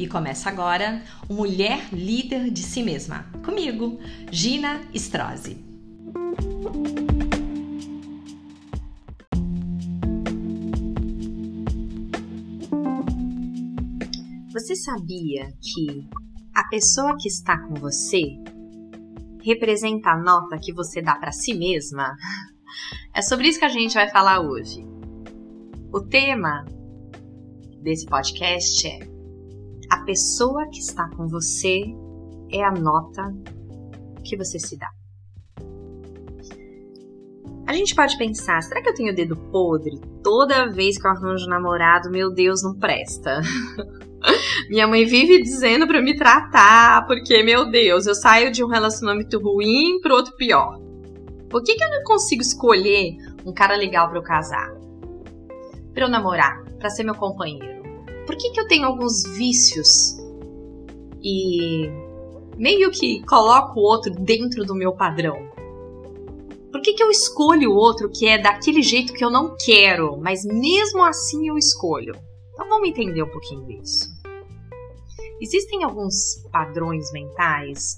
E começa agora o Mulher Líder de Si Mesma. Comigo, Gina Strozzi. Você sabia que a pessoa que está com você representa a nota que você dá para si mesma? É sobre isso que a gente vai falar hoje. O tema desse podcast é: a pessoa que está com você é a nota que você se dá. A gente pode pensar, será que eu tenho dedo podre? Toda vez que eu arranjo um namorado, meu Deus, não presta. Minha mãe vive dizendo para me tratar, porque, meu Deus, eu saio de um relacionamento ruim pro outro pior. Por que, que eu não consigo escolher um cara legal para eu casar? Para eu namorar, para ser meu companheiro? Por que, que eu tenho alguns vícios e meio que coloco o outro dentro do meu padrão? Por que, que eu escolho o outro que é daquele jeito que eu não quero, mas mesmo assim eu escolho? Então vamos entender um pouquinho disso. Existem alguns padrões mentais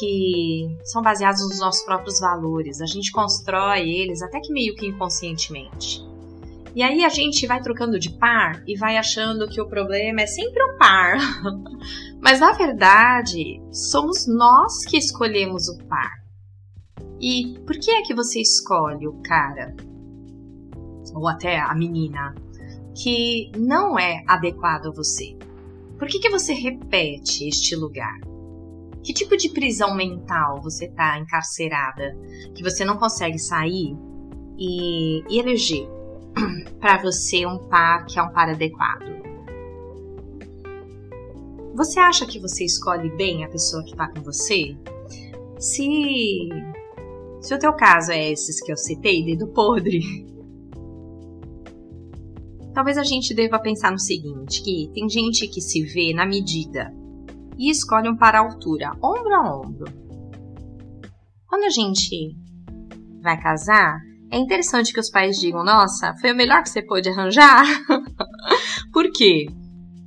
que são baseados nos nossos próprios valores. A gente constrói eles até que meio que inconscientemente. E aí a gente vai trocando de par e vai achando que o problema é sempre o par. Mas na verdade, somos nós que escolhemos o par. E por que é que você escolhe o cara? Ou até a menina que não é adequado a você? Por que, que você repete este lugar? Que tipo de prisão mental você está encarcerada que você não consegue sair e, e eleger para você um par que é um par adequado? Você acha que você escolhe bem a pessoa que está com você? Se se o teu caso é esses que eu citei, dedo podre, talvez a gente deva pensar no seguinte, que tem gente que se vê na medida e escolhe um para a altura, ombro a ombro. Quando a gente vai casar, é interessante que os pais digam: Nossa, foi o melhor que você pôde arranjar. Por quê?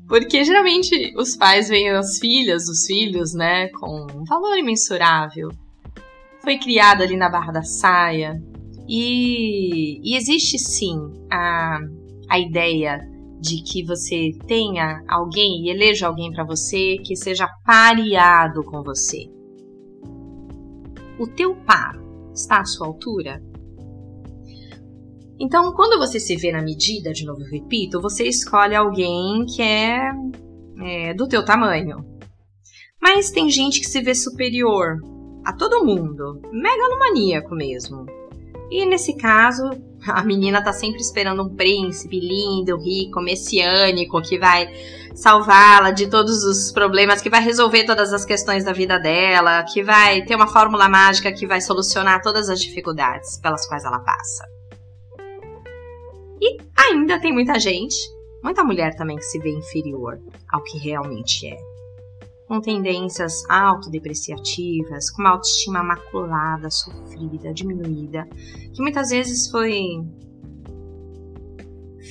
Porque geralmente os pais veem as filhas, os filhos, né, com um valor imensurável foi criado ali na barra da saia. E, e existe sim a, a ideia de que você tenha alguém e eleja alguém para você que seja pareado com você. O teu par está à sua altura? Então, quando você se vê na medida, de novo repito, você escolhe alguém que é, é do teu tamanho. Mas tem gente que se vê superior, a todo mundo, megalomaníaco mesmo. E nesse caso, a menina tá sempre esperando um príncipe lindo, rico, messiânico, que vai salvá-la de todos os problemas, que vai resolver todas as questões da vida dela, que vai ter uma fórmula mágica que vai solucionar todas as dificuldades pelas quais ela passa. E ainda tem muita gente, muita mulher também que se vê inferior ao que realmente é com tendências autodepreciativas, com uma autoestima maculada, sofrida, diminuída, que muitas vezes foi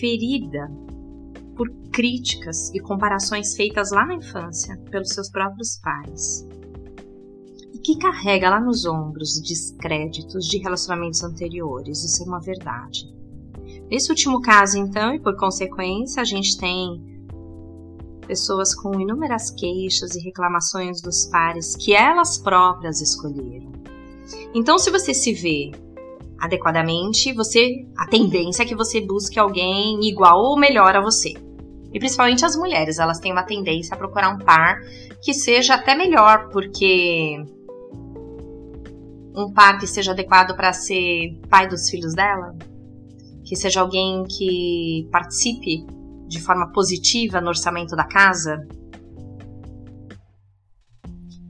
ferida por críticas e comparações feitas lá na infância pelos seus próprios pais. E que carrega lá nos ombros descréditos de relacionamentos anteriores, isso é uma verdade. Nesse último caso, então, e por consequência, a gente tem pessoas com inúmeras queixas e reclamações dos pares que elas próprias escolheram. Então, se você se vê adequadamente, você a tendência é que você busque alguém igual ou melhor a você. E principalmente as mulheres, elas têm uma tendência a procurar um par que seja até melhor, porque um par que seja adequado para ser pai dos filhos dela, que seja alguém que participe de forma positiva no orçamento da casa.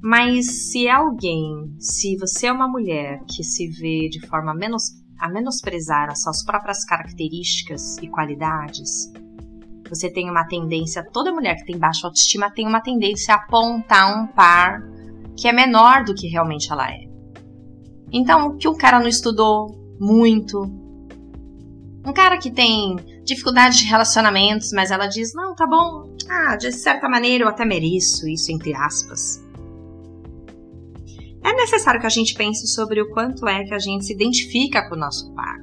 Mas se é alguém, se você é uma mulher que se vê de forma menos, a menosprezar as suas próprias características e qualidades, você tem uma tendência, toda mulher que tem baixa autoestima tem uma tendência a apontar um par que é menor do que realmente ela é. Então, que o cara não estudou muito, Um cara que tem dificuldade de relacionamentos, mas ela diz: Não, tá bom, ah, de certa maneira eu até mereço isso, entre aspas. É necessário que a gente pense sobre o quanto é que a gente se identifica com o nosso par.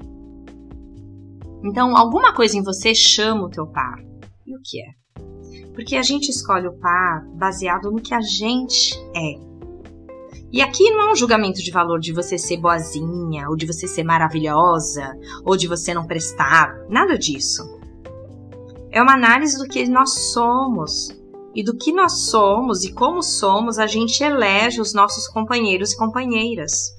Então, alguma coisa em você chama o teu par. E o que é? Porque a gente escolhe o par baseado no que a gente é. E aqui não é um julgamento de valor de você ser boazinha, ou de você ser maravilhosa, ou de você não prestar, nada disso. É uma análise do que nós somos. E do que nós somos e como somos, a gente elege os nossos companheiros e companheiras.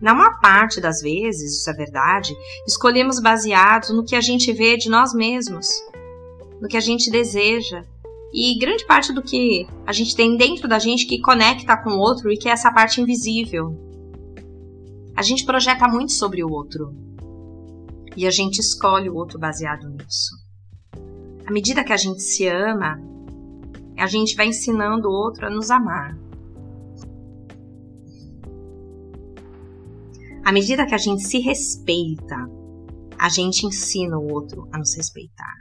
Na maior parte das vezes, isso é verdade, escolhemos baseados no que a gente vê de nós mesmos, no que a gente deseja, e grande parte do que a gente tem dentro da gente que conecta com o outro e que é essa parte invisível. A gente projeta muito sobre o outro. E a gente escolhe o outro baseado nisso. À medida que a gente se ama, a gente vai ensinando o outro a nos amar. À medida que a gente se respeita, a gente ensina o outro a nos respeitar.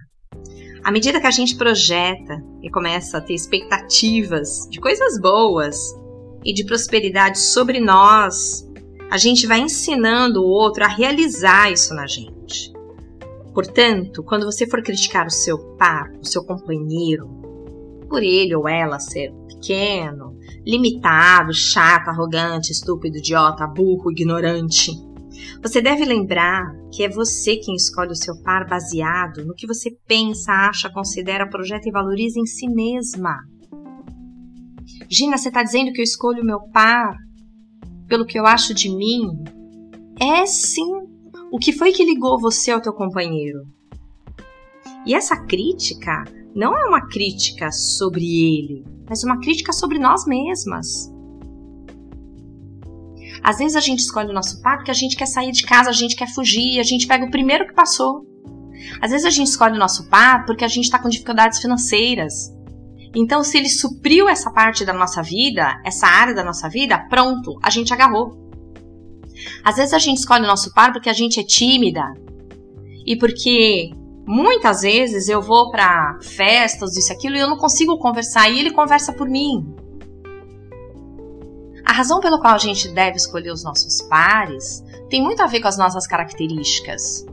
À medida que a gente projeta e começa a ter expectativas de coisas boas e de prosperidade sobre nós, a gente vai ensinando o outro a realizar isso na gente. Portanto, quando você for criticar o seu par, o seu companheiro, por ele ou ela ser pequeno, limitado, chato, arrogante, estúpido, idiota, burro, ignorante, você deve lembrar que é você quem escolhe o seu par baseado no que você pensa, acha, considera, projeta e valoriza em si mesma. Gina, você está dizendo que eu escolho o meu par pelo que eu acho de mim? É sim. O que foi que ligou você ao teu companheiro? E essa crítica não é uma crítica sobre ele, mas uma crítica sobre nós mesmas. Às vezes a gente escolhe o nosso par porque a gente quer sair de casa, a gente quer fugir, a gente pega o primeiro que passou. Às vezes a gente escolhe o nosso par porque a gente está com dificuldades financeiras. Então, se ele supriu essa parte da nossa vida, essa área da nossa vida, pronto, a gente agarrou. Às vezes a gente escolhe o nosso par porque a gente é tímida e porque muitas vezes eu vou para festas, isso aquilo, e eu não consigo conversar e ele conversa por mim. A razão pela qual a gente deve escolher os nossos pares tem muito a ver com as nossas características.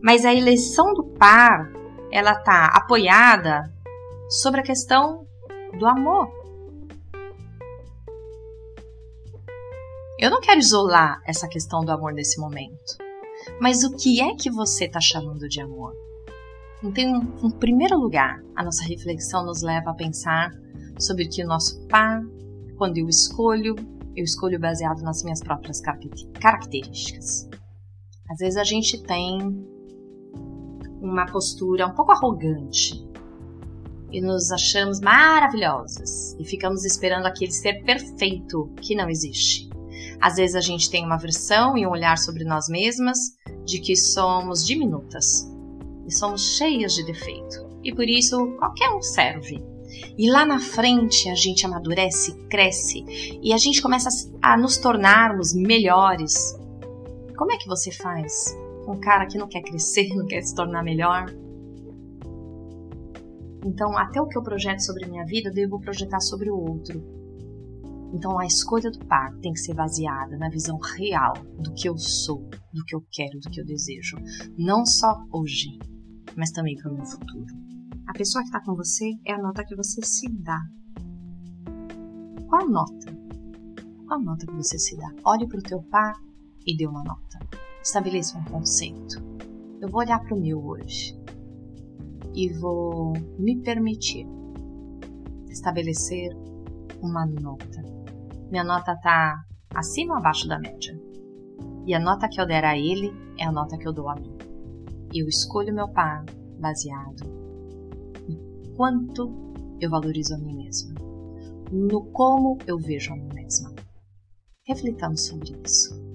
Mas a eleição do par, ela está apoiada sobre a questão do amor. Eu não quero isolar essa questão do amor nesse momento. Mas o que é que você está chamando de amor? Então, em primeiro lugar, a nossa reflexão nos leva a pensar sobre que o nosso par quando eu escolho, eu escolho baseado nas minhas próprias características. Às vezes a gente tem uma postura um pouco arrogante e nos achamos maravilhosas e ficamos esperando aquele ser perfeito que não existe. Às vezes a gente tem uma versão e um olhar sobre nós mesmas de que somos diminutas e somos cheias de defeito e por isso qualquer um serve. E lá na frente a gente amadurece, cresce e a gente começa a nos tornarmos melhores. Como é que você faz com um cara que não quer crescer, não quer se tornar melhor? Então, até o que eu projeto sobre a minha vida, eu devo projetar sobre o outro. Então, a escolha do par tem que ser baseada na visão real do que eu sou, do que eu quero, do que eu desejo. Não só hoje, mas também para o meu futuro. A pessoa que está com você é a nota que você se dá. Qual nota? Qual nota que você se dá? Olhe para o teu par e dê uma nota. Estabeleça um conceito. Eu vou olhar para o meu hoje e vou me permitir estabelecer uma nota. Minha nota está acima ou abaixo da média? E a nota que eu der a ele é a nota que eu dou a mim. Eu escolho meu par baseado quanto eu valorizo a mim mesma, no como eu vejo a mim mesma. Reflitamos sobre isso.